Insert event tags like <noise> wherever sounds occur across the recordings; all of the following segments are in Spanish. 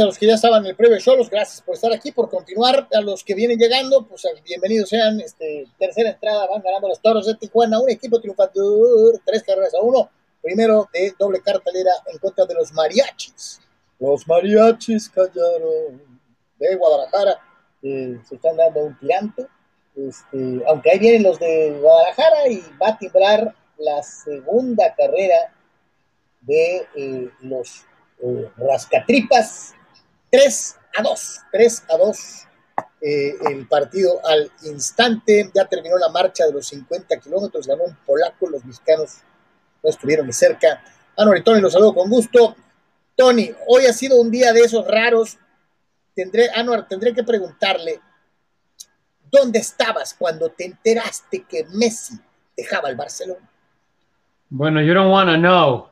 a los que ya estaban en el previo show, los gracias por estar aquí, por continuar. A los que vienen llegando, pues bienvenidos sean. Este, tercera entrada, van ganando los toros de Tijuana, un equipo triunfador, tres carreras a uno. Primero de doble cartelera en contra de los mariachis. Los mariachis callaron de Guadalajara, se están dando un tirante. Este, aunque ahí vienen los de Guadalajara y va a timbrar la segunda carrera de eh, los eh, rascatripas, 3 a 2, 3 a 2 eh, el partido al instante, ya terminó la marcha de los 50 kilómetros, ganó un polaco, los mexicanos no estuvieron ni cerca. Anuar y Tony, los saludo con gusto. Tony, hoy ha sido un día de esos raros. Tendré, Anuar, tendré que preguntarle, ¿dónde estabas cuando te enteraste que Messi dejaba el Barcelona? Bueno, you don't want to know.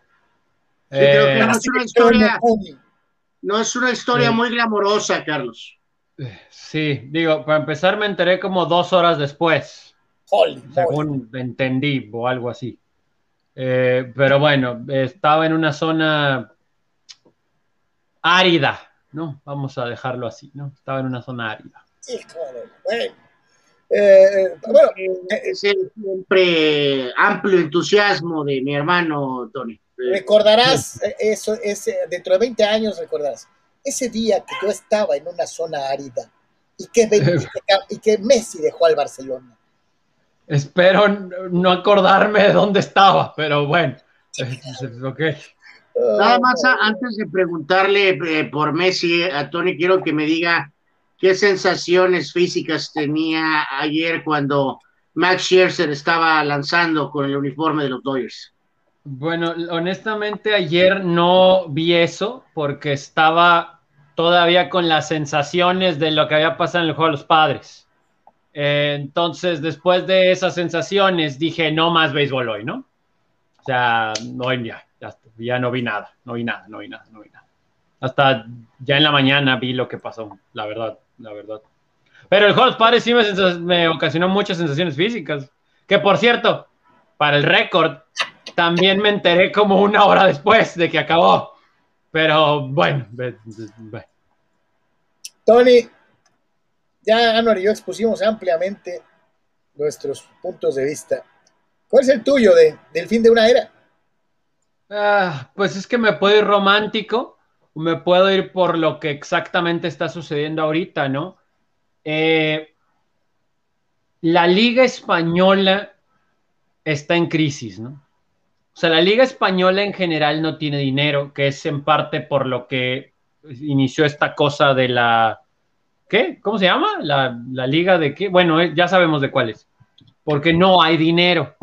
Eh, no es una historia, no es una historia muy glamorosa, Carlos. Sí, digo, para empezar me enteré como dos horas después, según entendí o algo así. Eh, pero bueno, estaba en una zona árida, ¿no? Vamos a dejarlo así, ¿no? Estaba en una zona árida. Sí, bueno. Eh, bueno, es el siempre amplio entusiasmo de mi hermano Tony. Recordarás eso, ese, dentro de 20 años recordarás ese día que yo estaba en una zona árida y que, <laughs> y que Messi dejó al Barcelona. Espero no acordarme de dónde estaba, pero bueno, okay. Nada más antes de preguntarle eh, por Messi a Tony, quiero que me diga qué sensaciones físicas tenía ayer cuando Max Scherzer estaba lanzando con el uniforme de los Dodgers. Bueno, honestamente ayer no vi eso porque estaba todavía con las sensaciones de lo que había pasado en el juego de los padres. Eh, entonces, después de esas sensaciones, dije, no más béisbol hoy, ¿no? O sea, hoy ya, ya, no vi nada, no vi nada, no vi nada, no vi nada. Hasta ya en la mañana vi lo que pasó, la verdad, la verdad. Pero el juego de los padres sí me, me ocasionó muchas sensaciones físicas. Que por cierto, para el récord, también me enteré como una hora después de que acabó. Pero bueno. Tony, ya Anuar y yo expusimos ampliamente nuestros puntos de vista. ¿Cuál es el tuyo de, del fin de una era? Ah, pues es que me puedo ir romántico, me puedo ir por lo que exactamente está sucediendo ahorita, ¿no? Eh, la Liga Española está en crisis, ¿no? O sea, la Liga Española en general no tiene dinero, que es en parte por lo que inició esta cosa de la... ¿Qué? ¿Cómo se llama? La, Liga de qué? Bueno, eh, ya sabemos de cuál es. Porque no hay dinero.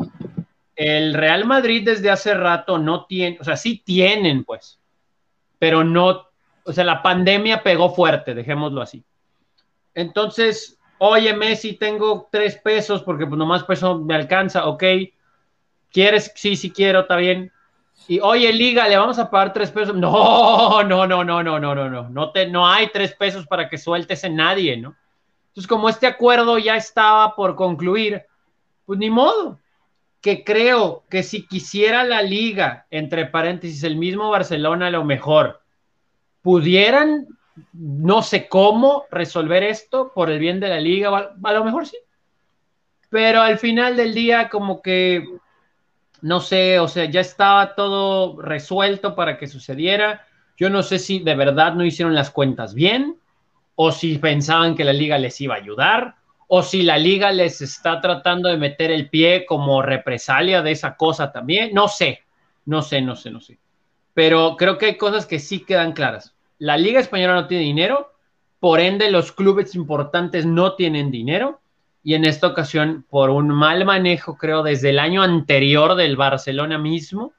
El Real Madrid desde hace rato no tiene, o sea, sí tienen, pues, pero no, o sea, la pandemia pegó fuerte, dejémoslo así. Entonces, oye, Messi, tengo tres pesos porque pues nomás peso me alcanza, ok ¿Quieres? Sí, sí quiero, está bien. Y oye, Liga, le vamos a pagar tres pesos. No, no, no, no, no, no, no, no. No, te, no hay tres pesos para que sueltes en nadie, ¿no? Entonces, como este acuerdo ya estaba por concluir, pues ni modo. Que creo que si quisiera la liga, entre paréntesis, el mismo Barcelona a lo mejor, pudieran, no sé cómo, resolver esto por el bien de la liga, a lo mejor sí. Pero al final del día, como que no sé, o sea, ya estaba todo resuelto para que sucediera. Yo no sé si de verdad no hicieron las cuentas bien, o si pensaban que la liga les iba a ayudar, o si la liga les está tratando de meter el pie como represalia de esa cosa también. No sé, no sé, no sé, no sé. Pero creo que hay cosas que sí quedan claras. La liga española no tiene dinero, por ende los clubes importantes no tienen dinero y en esta ocasión por un mal manejo, creo, desde el año anterior del Barcelona mismo,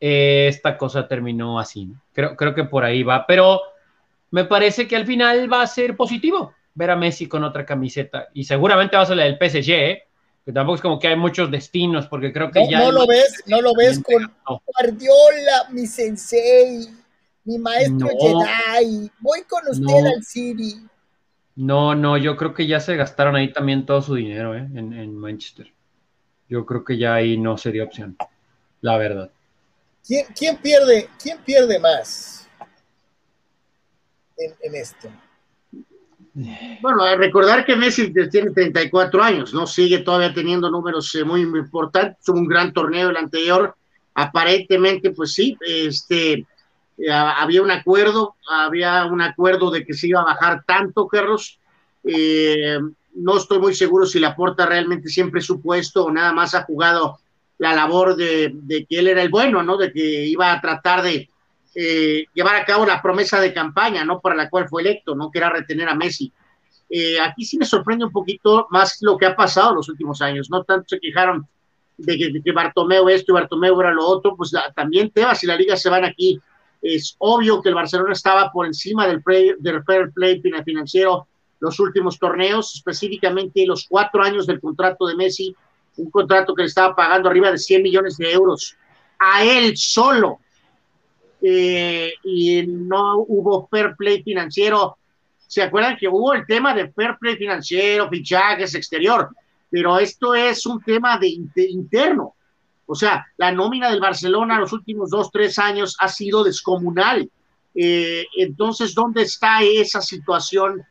eh, esta cosa terminó así. Creo, creo que por ahí va, pero me parece que al final va a ser positivo ver a Messi con otra camiseta y seguramente va a ser la del PSG, ¿eh? que tampoco es como que hay muchos destinos, porque creo que ya... No lo ves, no lo ves con Guardiola, mi sensei, mi maestro Jedi, voy con usted al City. No, no, yo creo que ya se gastaron ahí también todo su dinero ¿eh? en, Manchester. Yo creo que ya ahí no se dio opción, la verdad. ¿Quién, pierde, quién pierde más? en, esto? Bueno, recordar que Messi tiene 34 años, ¿no? Sigue todavía teniendo números eh, muy importantes, tuvo un gran torneo el anterior, aparentemente, pues sí, este, eh, había un acuerdo, había un acuerdo de que se iba a bajar tanto, Carlos, eh, no estoy muy seguro si la porta realmente siempre supuesto o nada más ha jugado la labor de, que él era el bueno, ¿no? De que iba a tratar de eh, llevar a cabo la promesa de campaña, ¿no? Para la cual fue electo, ¿no? Que era retener a Messi. Aquí sí me sorprende un poquito más lo que ha pasado en los últimos años, ¿no? Tanto se quejaron de que, de Bartomeu esto y Bartomeu era lo otro, pues también Tebas y la liga se van aquí. Es obvio que el Barcelona estaba por encima del, del fair play financiero los últimos torneos, específicamente los cuatro años del contrato de Messi, un contrato que le estaba pagando arriba de 100 millones de euros a él solo. Eh, y no hubo fair play financiero. ¿Se acuerdan que hubo el tema de fair play financiero, fichajes exterior? Pero esto es un tema de, interno. O sea, la nómina del Barcelona los últimos dos, tres años ha sido descomunal. Eh, entonces, ¿dónde está esa situación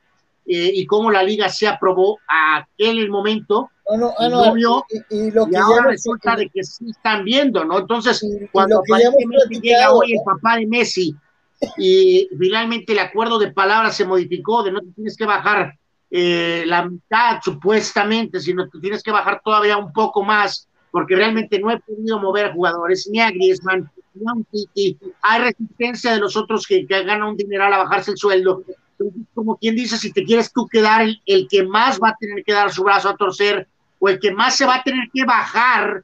eh, y cómo la liga se aprobó a aquel momento. No, no, vio, y, lo que ahora resulta de que sí están viendo, ¿no? Entonces, cuando aparentemente llega hoy el papá de Messi y finalmente el acuerdo de palabras se modificó, de no te tienes que bajar eh, la mitad supuestamente, sino que tienes que bajar todavía un poco más, porque realmente no he podido mover jugadores, ni a Griezmann, ni a un Titi. Hay resistencia de los otros que, que ganan un dineral a bajarse el sueldo como quien dice, si te quieres tú quedar el, que más va a tener que dar su brazo a torcer o el que más se va a tener que bajar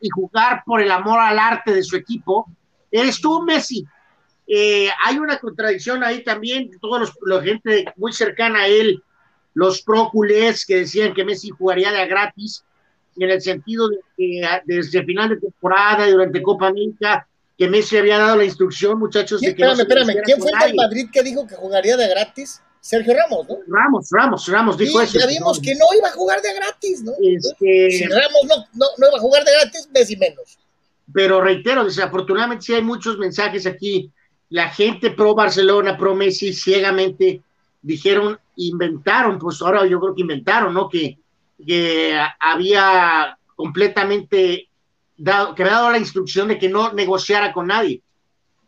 y, jugar por el amor al arte de su equipo, eres tú, Messi. Eh, hay una contradicción ahí también, todos la gente muy cercana a él, los prócules que decían que Messi jugaría de a gratis, en el sentido de que desde final de temporada y durante Copa América que Messi había dado la instrucción, muchachos, de que. Espérame, espérame, ¿quién fue el del Madrid que dijo que jugaría de gratis? Sergio Ramos, ¿no? Ramos, Ramos, Ramos dijo eso. Ya vimos que no iba a jugar de gratis, ¿no? Este... Si Ramos no, no, no, iba a jugar de gratis, Messi menos. Pero reitero, desafortunadamente sí hay muchos mensajes aquí. La gente pro Barcelona, pro Messi, ciegamente dijeron, inventaron, pues ahora yo creo que inventaron, ¿no? Que, que había completamente dado, que había dado la instrucción de que no negociara con nadie.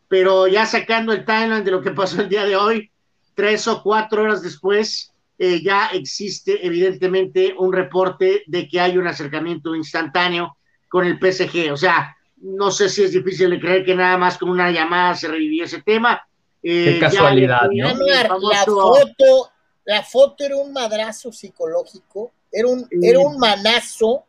Pero ya sacando el timeline de lo que pasó el día de hoy, tres o cuatro horas después, eh, ya existe evidentemente un reporte de que hay un acercamiento instantáneo con el PSG. O sea, no sé si es difícil de creer que nada más con una llamada se revivió ese tema. Eh, Qué casualidad, ¿no? La foto, la foto era un madrazo psicológico, era un, era un manazo,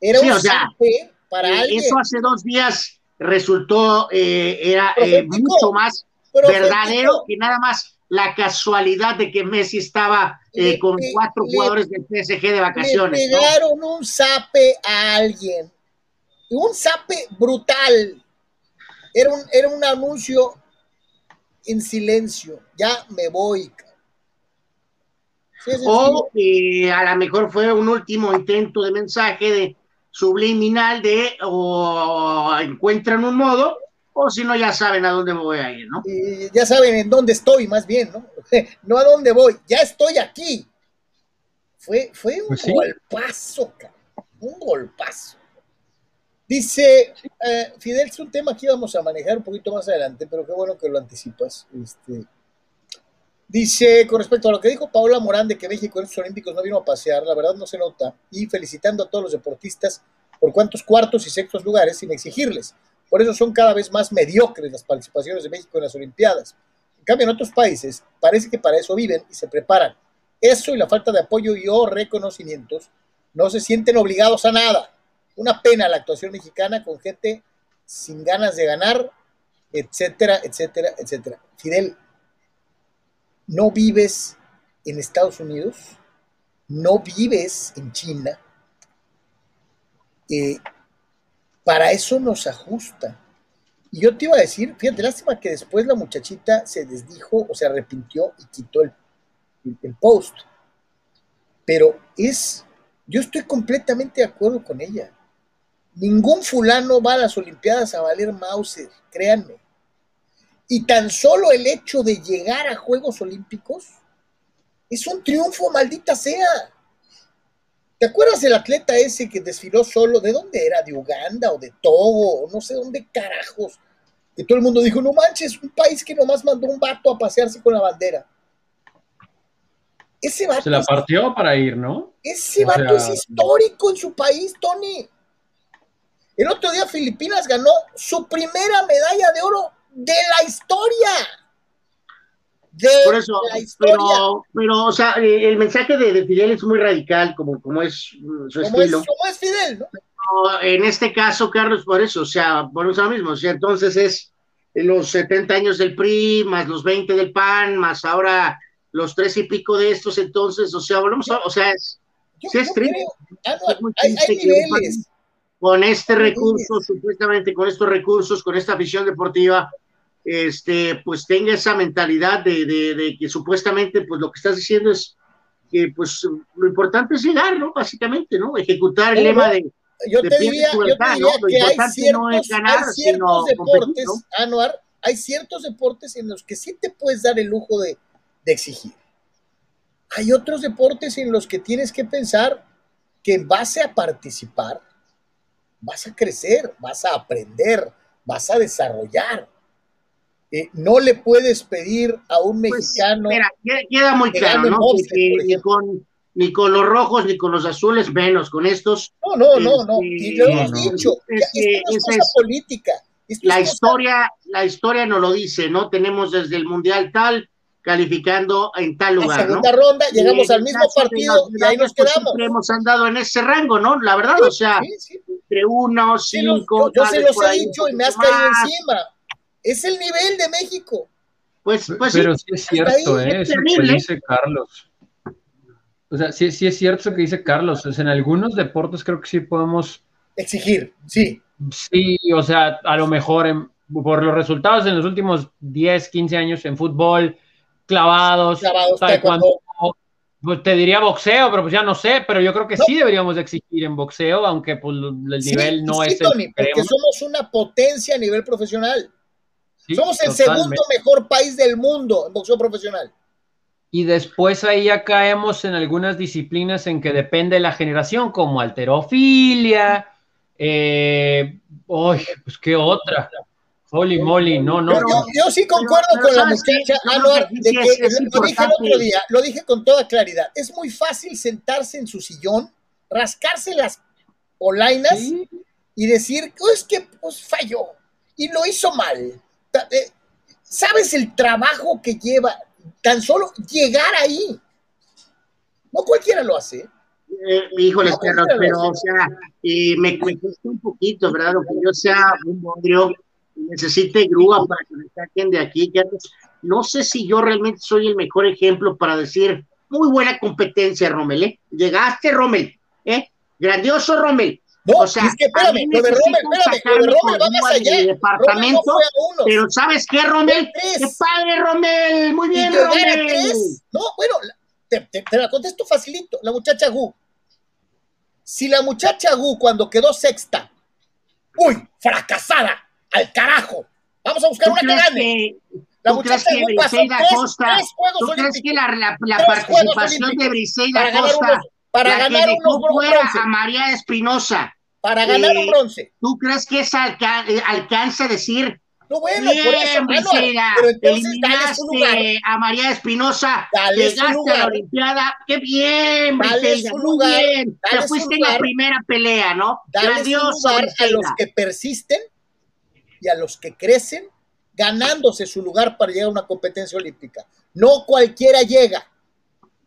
era un eh, eso hace dos días resultó, eh, era eh, mucho más verdadero que nada más la casualidad de que Messi estaba con cuatro jugadores del PSG de vacaciones. Le pegaron un zape a alguien, un zape brutal. Era un, era un anuncio en silencio, ya me voy. O a lo mejor fue un último intento de mensaje de subliminal de o encuentran un modo o si no ya saben a dónde voy a ir, ¿no? ya saben en dónde estoy, más bien, ¿no? <laughs> no a dónde voy, ya estoy aquí. Fue, fue un pues golpazo, un golpazo. Dice, eh, Fidel, es un tema que íbamos a manejar un poquito más adelante, pero qué bueno que lo anticipas. Este, Dice, con respecto a lo que dijo Paola Morán de que México en los Olímpicos no vino a pasear, la verdad no se nota, y felicitando a todos los deportistas por cuantos cuartos y sextos lugares sin exigirles. Por eso son cada vez más mediocres las participaciones de México en las Olimpiadas. En cambio, en otros países parece que para eso viven y se preparan. Eso y la falta de apoyo y o reconocimientos no se sienten obligados a nada. Una pena la actuación mexicana con gente sin ganas de ganar, etcétera, etcétera, etcétera. Fidel, no vives en Estados Unidos, no vives en China, eh, para eso nos ajusta. Y yo te iba a decir, fíjate, lástima que después la muchachita se desdijo o se arrepintió y quitó el, el post. Pero es, yo estoy completamente de acuerdo con ella. Ningún fulano va a las Olimpiadas a valer Mauser, créanme. Y tan solo el hecho de llegar a Juegos Olímpicos es un triunfo, maldita sea. ¿Te acuerdas del atleta ese que desfiló solo? ¿De dónde era? ¿De Uganda o de Togo? O no sé dónde carajos. Que todo el mundo dijo, no manches, un país que nomás mandó un vato a pasearse con la bandera. Ese vato. Se la partió para ir, ¿no? Ese vato es histórico en su país, Tony. El otro día Filipinas ganó su primera medalla de oro de la historia. De Por eso, la historia. Pero, pero, o sea, eh, el mensaje de, Fidel es muy radical, como, como es su estilo. Es, como es Fidel, ¿no? en este caso, Carlos, por eso, o sea, por eso mismo, o sea, entonces es los 70 años del PRI, más los 20 del PAN, más ahora los tres y pico de estos, entonces, o sea, volvemos a, o sea, es, es triste. Ah, hay, niveles. Con este recurso, supuestamente con estos recursos, con esta visión deportiva, este, pues tenga esa mentalidad de, de, que supuestamente, pues lo que estás diciendo es que, pues, lo importante es llegar, ¿no? Básicamente, ¿no? Ejecutar el lema de, yo te diría, yo te diría que hay ciertos, hay ciertos deportes, Anuar, hay ciertos deportes en los que sí te puedes dar el lujo de, de exigir. Hay otros deportes en los que tienes que pensar que en base a participar, vas a crecer, vas a aprender, vas a desarrollar. Eh, no le puedes pedir a un pues, mexicano. mira, queda muy claro, ¿no? que, con, ni con los rojos ni con los azules, menos con estos. No, no, no, no. Este, y lo hemos dicho. Es que esto es política. la historia, la historia nos lo dice, ¿no? Tenemos desde el mundial tal calificando en tal lugar. La segunda ronda, llegamos al mismo partido y ahí nos pues, quedamos. Siempre hemos andado en ese rango, ¿no? La verdad, o sea, entre uno, cinco. yo, se los he dicho y me has caído encima. Es el nivel de México. Pues, pues Pero sí, es cierto, ¿eh? Es que dice Carlos. O sea, sí, sí es cierto lo que dice Carlos. O sea, en algunos deportes creo que sí podemos. Exigir, sí. Sí, o sea, a lo mejor por los resultados en los últimos 10, 15 años en fútbol, clavados, clavados taekwondo, pues te diría boxeo, pero pues ya no sé, pero yo creo que sí deberíamos exigir en boxeo, aunque pues el nivel no es el porque somos una potencia a nivel profesional. Somos el segundo mejor país del mundo en boxeo profesional. Y después ahí ya caemos en algunas disciplinas en que depende la generación, como alterofilia, eh, pues qué otra. Holy moly, no, no. Yo, sí concuerdo con la muchacha Anuar, de que lo dije el otro día, lo dije con toda claridad. Es muy fácil sentarse en su sillón, rascarse las polainas y decir, oh, es que pues falló y lo hizo mal. Eh, ¿Sabes el trabajo que lleva? tan solo llegar ahí. No cualquiera lo hace. Eh, híjole, pero, o sea, eh, me, cuesta un poquito, ¿verdad? Lo que yo sea un bodrio, necesite grúa para que me saquen de aquí. no sé si yo realmente soy el mejor ejemplo para decir, muy buena competencia, Rommel, ¿eh? Llegaste, Rommel, ¿eh? Grandioso, Rommel. No, o sea, es que espérame, lo de Rommel, espérame, lo de Rommel va más allá. Departamento, no pero ¿sabes qué, Rommel? ¡Qué padre, Rommel! Muy bien, Rommel. No, bueno, te, te, te, la contesto facilito. La muchacha Gu. Si la muchacha Gu, cuando quedó sexta, uy, fracasada, al carajo. Vamos a buscar una que gane. La muchacha Gu pasó tres, Costa, tres Juegos ¿tú crees que la, la, la participación de Briseida Costa para ganar unos bronce. a María Espinosa para ganar un eh, bronce. ¿Tú crees que esa alca eh, alcanza a decir? No, bueno, Bien, por eso, pero entonces a María Espinosa, llegaste a la Olimpiada, qué bien, Briseida, muy lugar, bien, te fuiste en la primera pelea, ¿no? Grandioso, a los que persisten y a los que crecen ganándose su lugar para llegar a una competencia olímpica. No cualquiera llega.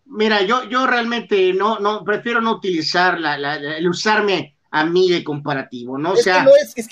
Mira, yo, yo realmente no, no, prefiero no utilizar la, la, el usarme a mí de comparativo, ¿no? O sea,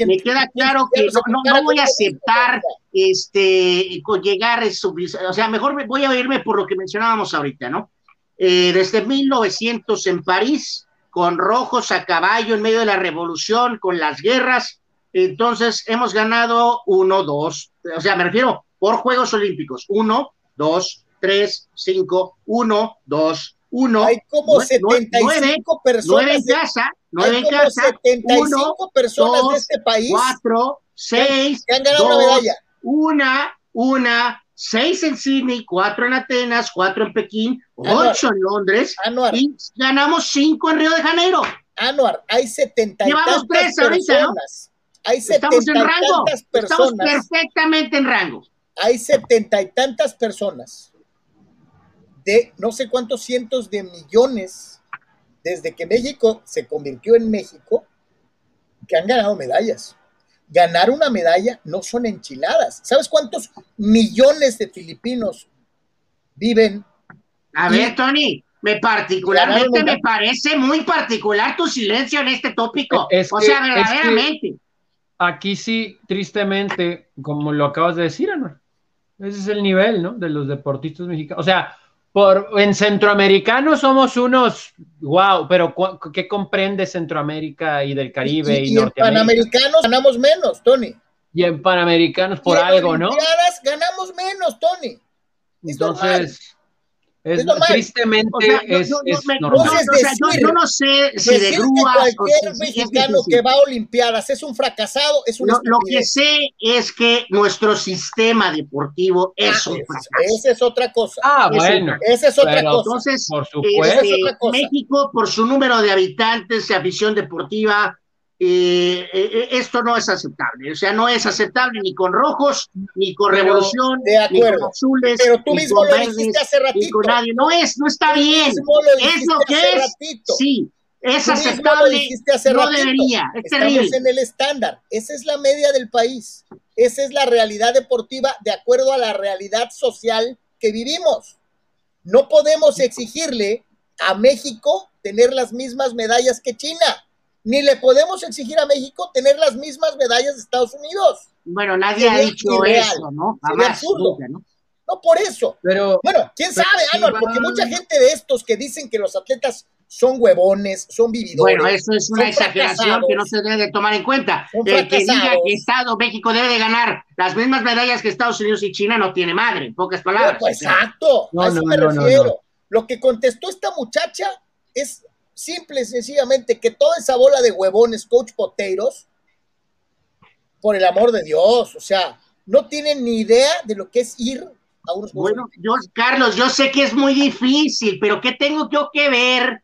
me queda claro que no, no, voy a aceptar este llegar a eso, o sea, mejor voy a irme por lo que mencionábamos ahorita, ¿no? Eh, desde 1900 en París, con rojos a caballo en medio de la revolución, con las guerras, entonces hemos ganado uno, dos, o sea, me refiero por Juegos Olímpicos, uno, dos, tres, cinco, uno, dos, uno. Hay como 75 personas. Nueve en casa, nueve en casa. 75 personas de este país. Cuatro, seis. Que han ganado una medalla. Una, una, seis en Sydney, cuatro en Atenas, cuatro en Pekín, ocho en Londres y ganamos cinco en Río de Janeiro. Anuar, hay setenta y Llevamos tres ahorita, ¿no? Hay Estamos en rango. Personas, Estamos perfectamente en rango. Hay setenta y tantas personas de no sé cuántos cientos de millones desde que México se convirtió en México que han ganado medallas. Ganar una medalla no son enchiladas. ¿Sabes cuántos millones de filipinos viven? A ver, Tony, me particularmente me parece muy particular tu silencio en este tópico. o sea, verdaderamente. aquí sí, tristemente, como lo acabas de decir, Ana, ese es el nivel, ¿no? De los deportistas mexicanos. O sea, por, en Centroamericanos somos unos, wow, pero ¿qué comprende Centroamérica y del Caribe y, y, y en Panamericanos ganamos menos, Tony. Y en Panamericanos por algo, ¿no? ganamos menos, Tony. Entonces, es, tristemente es, normal. yo, no sé si de grúas cualquier mexicano que va a Olimpiadas es un fracasado, es un lo, lo, que sé es que nuestro sistema deportivo es ah, un fracaso. Esa es otra cosa. Ah, bueno. Esa es otra cosa. Entonces, por supuesto. Este, México, por su número de habitantes, afición deportiva, eh, eh, esto no es aceptable. O sea, no es aceptable ni con rojos, ni con revolución, ni con azules. Pero tú mismo lo dijiste hace ratito. nadie. No es, no está bien. Es lo que es. Sí, es aceptable. no debería. Es Estamos terrible. en el estándar. Esa es la media del país. Esa es la realidad deportiva de acuerdo a la realidad social que vivimos. No podemos exigirle a México tener las mismas medallas que China ni le podemos exigir a México tener las mismas medallas de Estados Unidos. Bueno, nadie Sería ha dicho irreal. eso, ¿no? Jamás, nunca, ¿no? No por eso. Pero, bueno, quién pero sabe, si va- porque mucha gente de estos que dicen que los atletas son huevones, son vividores. Bueno, eso es una son exageración que no se debe de tomar en cuenta. El que diga que Estado México debe de ganar las mismas medallas que Estados Unidos y China no tiene madre, en pocas palabras. Pues, exacto, No, a eso no, me no, no, refiero. no. Lo que contestó esta muchacha es simple y sencillamente que toda esa bola de huevones, coach poteiros, por el amor de Dios, o sea, no tienen ni idea de lo que es ir a unos Bueno, yo, Carlos, yo sé que es muy difícil, pero ¿qué tengo yo que ver?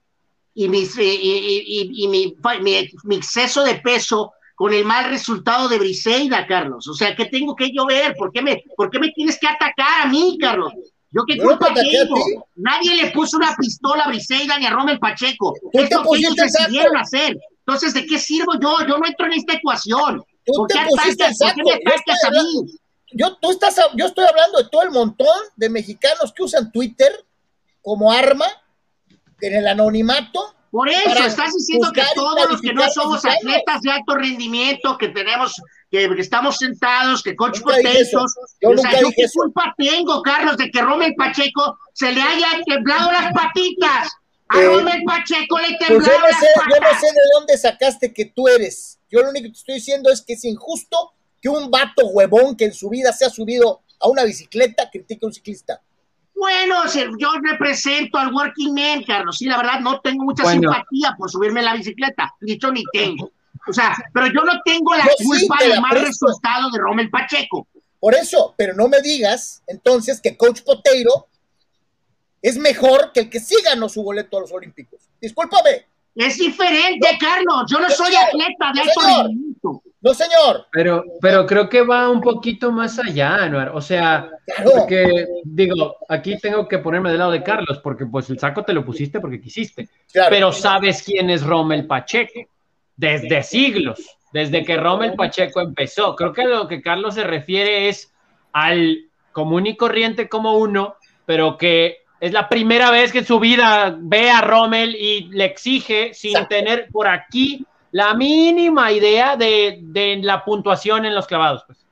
Y, mis, y, y- y- y mi, mi- mi exceso de peso con el mal resultado de Briseida, Carlos. O sea, ¿qué tengo que yo ver? ¿Por qué me, por qué me tienes que atacar a mí, Carlos? ¿Yo qué no culpa a tengo? Nadie le puso una pistola a Briseida ni a Rommel Pacheco. Es te lo que ellos decidieron hacer. Entonces, ¿de qué sirvo yo? Yo no entro en esta ecuación. Tú ¿Por qué atacas? ¿Por qué me atacas a mí? yo, tú estás, yo estoy hablando de todo el montón de mexicanos que usan Twitter como arma en el anonimato. Por eso, estás diciendo que todos los que no somos atletas de alto rendimiento, que tenemos, que, estamos sentados, que coach Yo o nunca sea, ¿yo dije qué eso. culpa tengo, Carlos, de que Rommel Pacheco se le hayan temblado las patitas? A Eh, Rommel Pacheco le Pues yo temblaron no las sé, yo no patas. sé de dónde sacaste que tú eres. Yo lo único que te estoy diciendo es que es injusto que un vato huevón que en su vida se ha subido a una bicicleta critique a un ciclista. Bueno, yo represento al working man, Carlos. Sí, la verdad, no tengo mucha Bueno. simpatía por subirme a la bicicleta. Dicho ni tengo. O sea, pero yo no tengo la Yo sí culpa te del mal resultado de Rommel Pacheco. Por eso, pero no me digas entonces que Coach Poteiro es mejor que el que sí ganó su boleto a los Olímpicos. Discúlpame. Es diferente, Carlos. Yo no soy Señor, atleta de alto señor. rendimiento. No, señor. Pero, pero creo que va un poquito más allá, Anuar. O sea, Claro. porque digo, aquí tengo que ponerme del lado de Carlos, porque pues el saco te lo pusiste porque quisiste. Claro. Pero sabes quién es Rommel Pacheco. Desde siglos, desde que Rommel Pacheco empezó. Creo que lo que Carlos se refiere es al común y corriente como uno, pero que es la primera vez que en su vida ve a Rommel y le exige sin Exacto. tener por aquí la mínima idea de, de la puntuación en los clavados. Pues.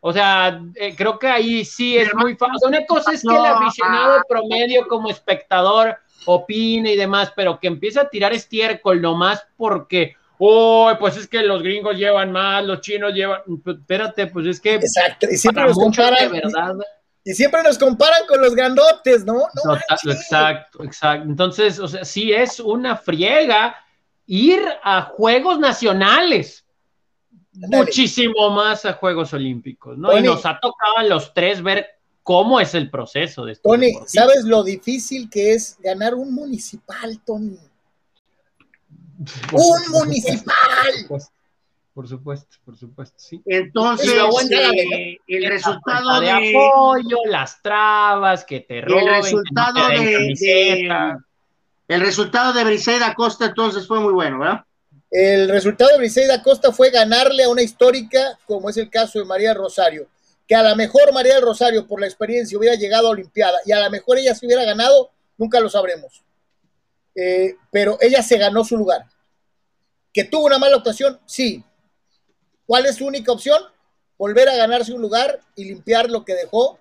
O sea, eh, creo que ahí sí es muy fácil. Una cosa es que el aficionado promedio como espectador opine y demás, pero que empiece a tirar estiércol nomás porque, oh, pues es que los gringos llevan más, los chinos llevan, pues, espérate, pues es que Exacto. Y siempre nos comparan. verdad. Y siempre nos comparan con los grandotes, ¿no? Exacto, exacto. Entonces, o sea, sí es una friega ir a juegos nacionales. muchísimo más a Juegos Olímpicos, ¿no? y nos ha tocado a los tres ver cómo es el proceso de esto. Tony, ¿sabes lo difícil que es ganar un municipal, Tony? ¡Un municipal! Por supuesto, por supuesto, sí. Entonces, eh, el resultado de, apoyo, las trabas que te roben, el resultado de, el resultado de Briseida Costa entonces fue muy bueno, ¿verdad? El resultado de Briseida Costa fue ganarle a una histórica, como es el caso de María Rosario, que a lo mejor María Rosario, por la experiencia, hubiera llegado a Olimpiada y a lo mejor ella se hubiera ganado, nunca lo sabremos. Eh, pero ella se ganó su lugar. ¿Que tuvo una mala actuación? Sí, ¿Cuál es su única opción? Volver a ganarse un lugar y limpiar lo que dejó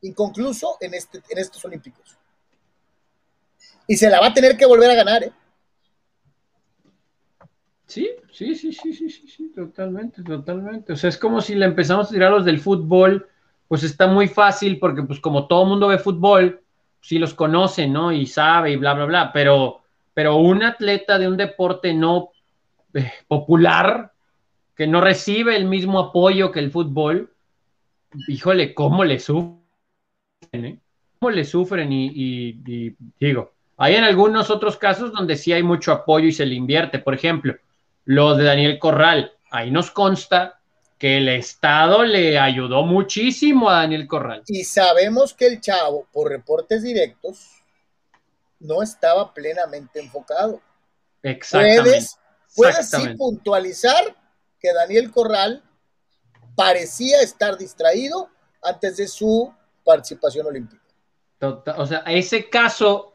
inconcluso en, este, en estos Olímpicos. Y se la va a tener que volver a ganar, ¿eh? Sí, sí, sí, sí, sí, sí, sí, totalmente, totalmente. O sea, es como si le empezamos a tirar los del fútbol, pues está muy fácil porque pues como todo mundo ve fútbol, sí los conoce, ¿no? Y sabe y bla, bla, bla, pero, pero un atleta de un deporte no eh, popular, que no recibe el mismo apoyo que el fútbol, híjole, cómo le sufren, ¿eh? ¿Cómo le sufren? Y, digo, hay en algunos otros casos donde sí hay mucho apoyo y se le invierte. Por ejemplo, lo de Daniel Corral. Ahí nos consta que el Estado le ayudó muchísimo a Daniel Corral. Y sabemos que el chavo, por reportes directos, no estaba plenamente enfocado. Exactamente. Puedes, puedes sí puntualizar que Daniel Corral parecía estar distraído antes de su participación olímpica. o sea, ese caso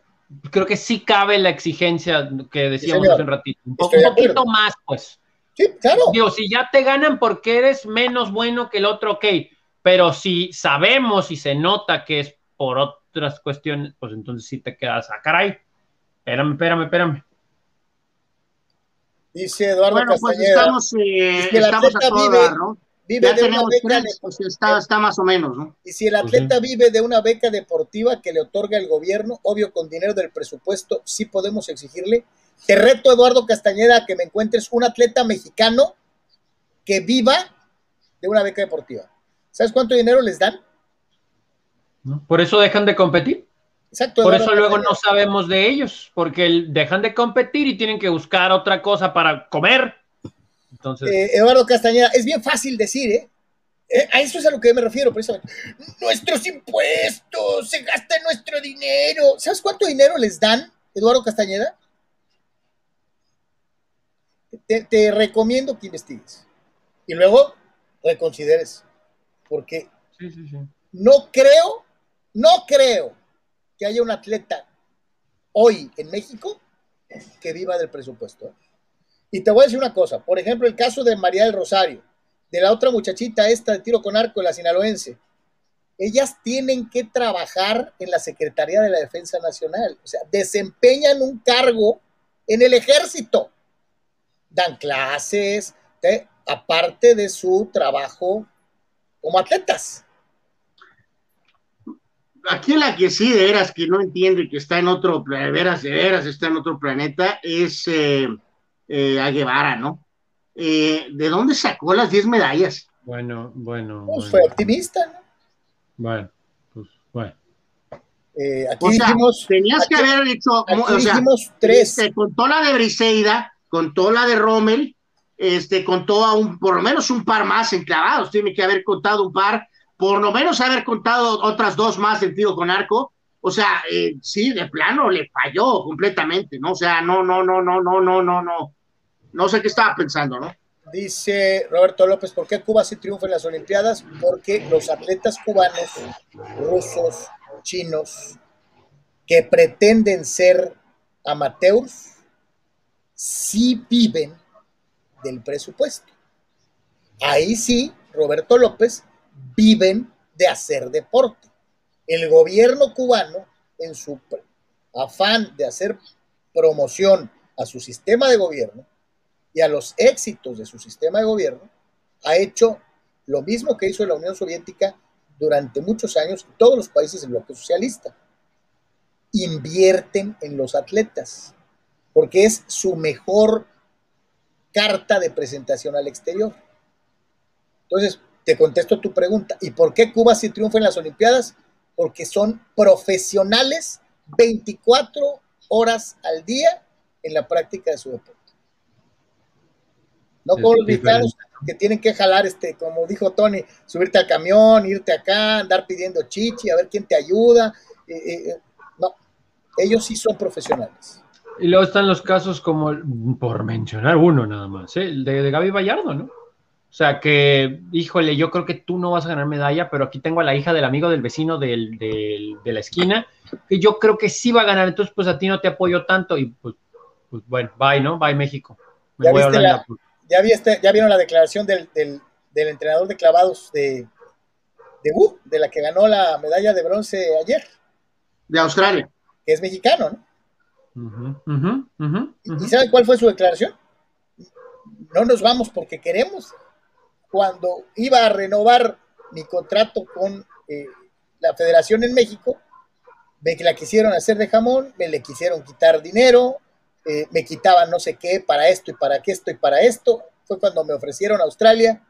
creo que sí cabe la exigencia que decíamos hace un ratito. Un, poquito más, pues. Sí, claro. Digo, si ya te ganan porque eres menos bueno que el otro, ok. Pero si sabemos y se nota que es por otras cuestiones, pues entonces sí te quedas a ah, caray. Espérame, espérame, espérame. Dice Eduardo bueno, pues estamos, eh, estamos a todo vive, ¿no? Vive ya de tenemos una beca tres, pues está, está, más o menos, ¿no? Y si el atleta vive de una beca deportiva que le otorga el gobierno, obvio con dinero del presupuesto, sí podemos exigirle. Te reto, Eduardo Castañeda, que me encuentres un atleta mexicano que viva de una beca deportiva. ¿Sabes cuánto dinero les dan? Por eso dejan de competir. Por eso luego no sabemos de ellos, porque dejan de competir y tienen que buscar otra cosa para comer. Entonces... Eh, Eduardo Castañeda, es bien fácil decir, ¿eh? ¿eh? A eso es a lo que me refiero, precisamente. Nuestros impuestos, se gasta nuestro dinero. ¿Sabes cuánto dinero les dan, Eduardo Castañeda? Te, recomiendo que investigues. Y luego reconsideres. Porque no creo, no creo que haya un atleta hoy en México que viva del presupuesto. Y te voy a decir una cosa, por ejemplo, el caso de María del Rosario, de la otra muchachita esta de tiro con arco, la sinaloense, ellas tienen que trabajar en la Secretaría de la Defensa Nacional, o sea, desempeñan un cargo en el ejército, dan clases, aparte de su trabajo como atletas aquí la que sí de veras que no entiende que está en otro, de veras, de veras está en otro planeta, es eh, eh a Guevara, ¿no? Eh, ¿De dónde sacó las 10 medallas? Bueno, bueno. Pues fue optimista, ¿no? Bueno, pues bueno. Eh, aquí dijimos, tenías que haber hecho, o sea, tres. Este, contó la de Briseida, contó la de Rommel, este, contó a un, por lo menos un par más enclavados, tiene que haber contado un par, por lo menos haber contado otras dos más en tiro con arco, o sea, eh, sí, de plano le falló completamente, ¿no? O sea, no, no, no, no, no, no, no, no. No sé qué estaba pensando, ¿no? Dice Roberto López, ¿por qué Cuba sí triunfa en las Olimpiadas? Porque los atletas cubanos, rusos, chinos, que pretenden ser amateurs, sí viven del presupuesto. Ahí sí, Roberto López viven de hacer deporte. El gobierno cubano, en su afán de hacer promoción a su sistema de gobierno y a los éxitos de su sistema de gobierno, ha hecho lo mismo que hizo la Unión Soviética durante muchos años todos los países del bloque socialista. Invierten en los atletas, porque es su mejor carta de presentación al exterior. Entonces, te contesto tu pregunta. ¿Y por qué Cuba sí triunfa en las Olimpiadas? Porque son profesionales 24 horas al día en la práctica de su deporte. No como los mexicanos que tienen que jalar, este, como dijo Tony, subirte al camión, irte acá, andar pidiendo chichi, a ver quién te ayuda. Eh, eh, eh, no, ellos sí son profesionales. Y luego están los casos como, por mencionar uno nada más, el de, de Gaby Vallardo, ¿no? O sea que, híjole, yo creo que tú no vas a ganar medalla, pero aquí tengo a la hija del amigo del vecino del, del, de la esquina, que yo creo que sí va a ganar, entonces pues a ti no te apoyo tanto y pues, pues bueno, bye, ¿no? Bye México. Me ¿Ya, voy a la, ya, viste, ¿Ya vieron la declaración del, del, del entrenador de clavados de, de U, de la que ganó la medalla de bronce ayer? De Australia. Que es mexicano, ¿no? Uh -huh, uh -huh, uh ¿Y saben cuál fue su declaración? No nos vamos porque queremos cuando iba a renovar mi contrato con eh, la federación en México, me la quisieron hacer de jamón, me le quisieron quitar dinero, eh, me quitaban no sé qué para esto y para qué esto y para esto. Fue cuando me ofrecieron Australia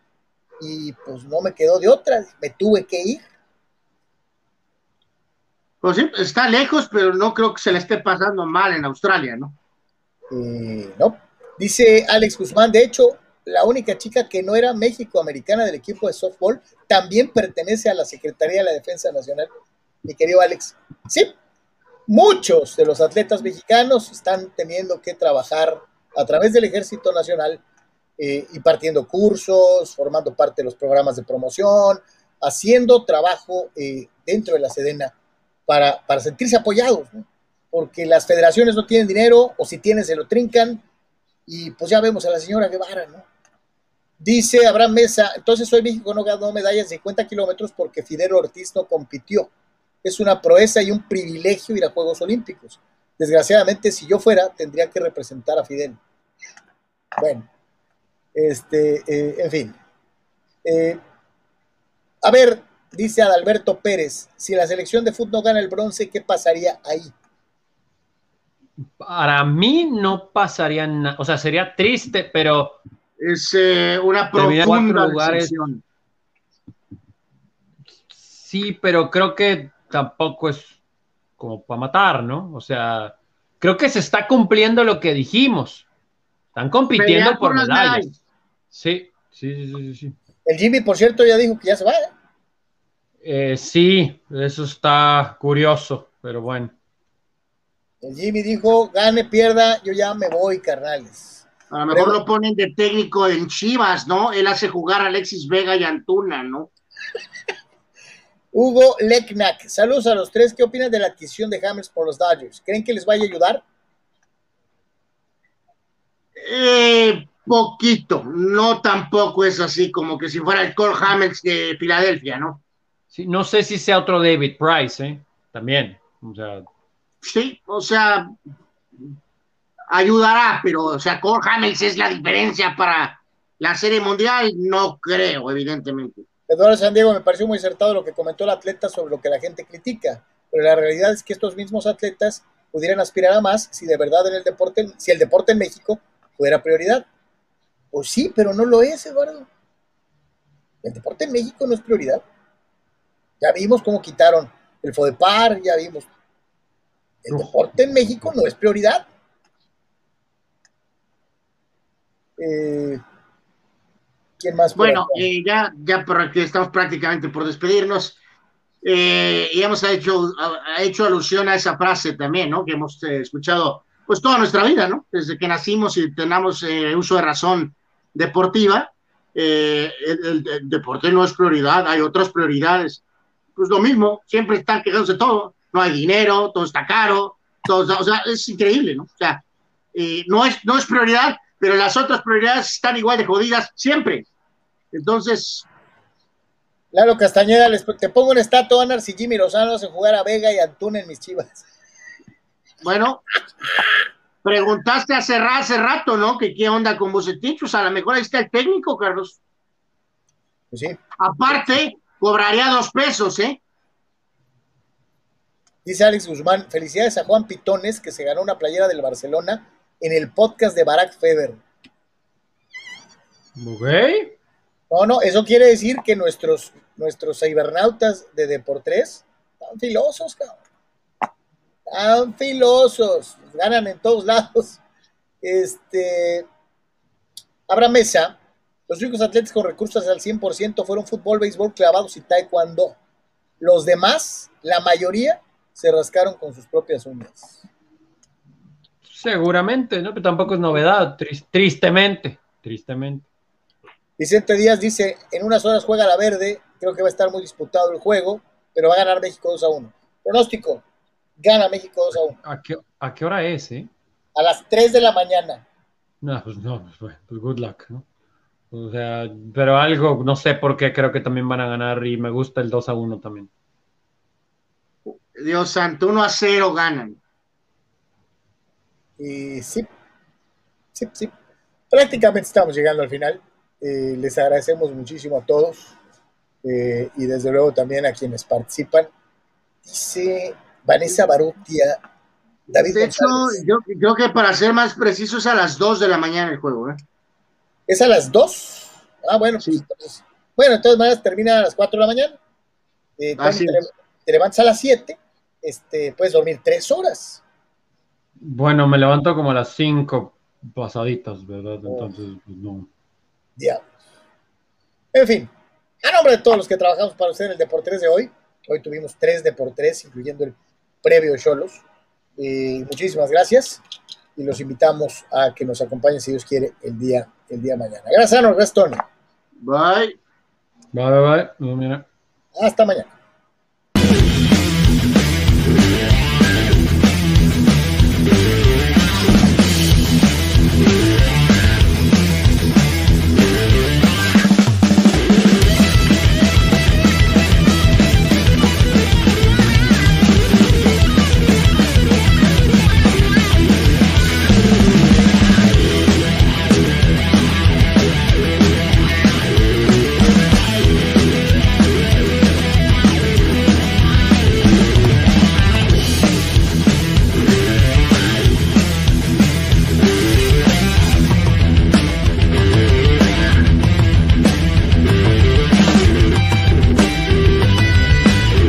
y pues no me quedó de otra, me tuve que ir. Pues sí, está lejos, pero no creo que se le esté pasando mal en Australia, ¿no? Eh, no. Dice Alex Guzmán, de hecho, la única chica que no era México-americana del equipo de softball, también pertenece a la Secretaría de la Defensa Nacional, mi querido Alex. Sí, muchos de los atletas mexicanos están teniendo que trabajar a través del Ejército Nacional, eh, impartiendo cursos, formando parte de los programas de promoción, haciendo trabajo eh, dentro de la Sedena para, para sentirse apoyados, ¿no? porque las federaciones no tienen dinero, o si tienen se lo trincan, y pues ya vemos a la señora Guevara, ¿no? Dice Abraham Mesa, entonces hoy México no ganó medallas de 50 kilómetros porque Fidel Ortiz no compitió. Es una proeza y un privilegio ir a Juegos Olímpicos. Desgraciadamente, si yo fuera, tendría que representar a Fidel. Bueno, este, eh, en fin. Eh, a ver, dice Adalberto Pérez, si la selección de fútbol no gana el bronce, ¿qué pasaría ahí? Para mí no pasaría nada, o sea, sería triste, pero es eh, una profunda lugares. Sí, pero creo que tampoco es como para matar, ¿no? O sea, creo que se está cumpliendo lo que dijimos. Están compitiendo por, por medallas. Sí, sí, sí, sí, El Jimmy, por cierto, ya dijo que ya se va. ¿eh? Eh, sí, eso está curioso, pero bueno. El Jimmy dijo, gane, pierda, yo ya me voy, carnales. A lo mejor Pero... lo ponen de técnico en Chivas, ¿no? Él hace jugar a Alexis Vega y Antuna, ¿no? <laughs> Hugo Leknack, saludos a los tres. ¿Qué opinan de la adquisición de James por los Dodgers? ¿Creen que les vaya a ayudar? Eh, poquito, no tampoco es así como que si fuera el Cole Hamels de Filadelfia, ¿no? Sí, no sé si sea otro David Price, ¿eh? También, o sea, Sí, o sea, ayudará, pero, o sea, Cole Hamels es la diferencia para la Serie Mundial, no creo, evidentemente. Eduardo San Diego me pareció muy acertado lo que comentó el atleta sobre lo que la gente critica, pero la realidad es que estos mismos atletas pudieran aspirar a más si de verdad en el deporte, si el deporte en México fuera prioridad. Pues sí, pero no lo es, Eduardo. El deporte en México no es prioridad. Ya vimos cómo quitaron el FODEPAR, ya vimos el deporte en México no es prioridad. Eh, ¿Quién más? Bueno, eh, ya, ya estamos prácticamente por despedirnos. Eh, y hemos hecho, ha hecho alusión a esa frase también, ¿no? Que hemos eh, escuchado pues toda nuestra vida, ¿no? Desde que nacimos y tenemos eh, uso de razón deportiva, el, el, el, deporte no es prioridad, hay otras prioridades. Pues lo mismo, siempre están quejándose de todo no hay dinero, todo está caro, todo, o sea, es increíble, ¿no? O sea, eh, no, es, no es prioridad, pero las otras prioridades están igual de jodidas siempre. Entonces. Claro, Castañeda, les, te pongo un estatua, Anar, si Jimmy Lozano hace jugar a Vega y Antuna en mis chivas. Bueno, preguntaste hace, hace rato, ¿no? Que qué onda con Bucetich, pues a lo mejor ahí está el técnico, Carlos. Pues sí. Aparte, cobraría dos pesos, ¿eh? Dice Alex Guzmán, felicidades a Juan Pitones que se ganó una playera del Barcelona en el podcast de Barack Feber. Ok. No, no, eso quiere decir que nuestros, nuestros cibernautas de Deportes están filosos, cabrón. Están filosos. Ganan en todos lados. Este. Abra Mesa. Los únicos atletas con recursos al 100% fueron fútbol, béisbol, clavados y taekwondo. Los demás, la mayoría, se rascaron con sus propias uñas. Seguramente, ¿no? Pero tampoco es novedad, tristemente, tristemente. Vicente Díaz dice, en unas horas juega la verde, creo que va a estar muy disputado el juego, pero va a ganar México 2 a 1. Pronóstico, gana México 2 a 1. ¿A qué, a qué hora es, eh? A las 3 de la mañana. No, pues no, pues, pues good luck, ¿no? O sea, pero algo, no sé por qué, creo que también van a ganar y me gusta el 2 a 1 también. Dios santo, 1 a 0 ganan. Y sí, sí, sí. Prácticamente estamos llegando al final. Eh, les agradecemos muchísimo a todos eh, y desde luego también a quienes participan. Dice Vanessa Barutia. David de hecho, yo creo que para ser más preciso es a las 2 de la mañana el juego. ¿eh? ¿Es a las 2? Ah, bueno, sí. Pues, bueno, de todas maneras termina a las 4 de la mañana. Eh, te, levantas a las 7, este, puedes dormir 3 horas. Bueno, me levanto como a las 5 pasaditas, ¿verdad? Entonces, pues no. Diablos. En fin, a nombre de todos los que trabajamos para usted en el Deportes de hoy, hoy tuvimos tres Deportes, incluyendo el previo Cholos. Eh, muchísimas gracias y los invitamos a que nos acompañen, si Dios quiere, el día, el día mañana. Gracias, Ano, gracias, Tony. Bye. Bye, bye, bye. Hasta mañana.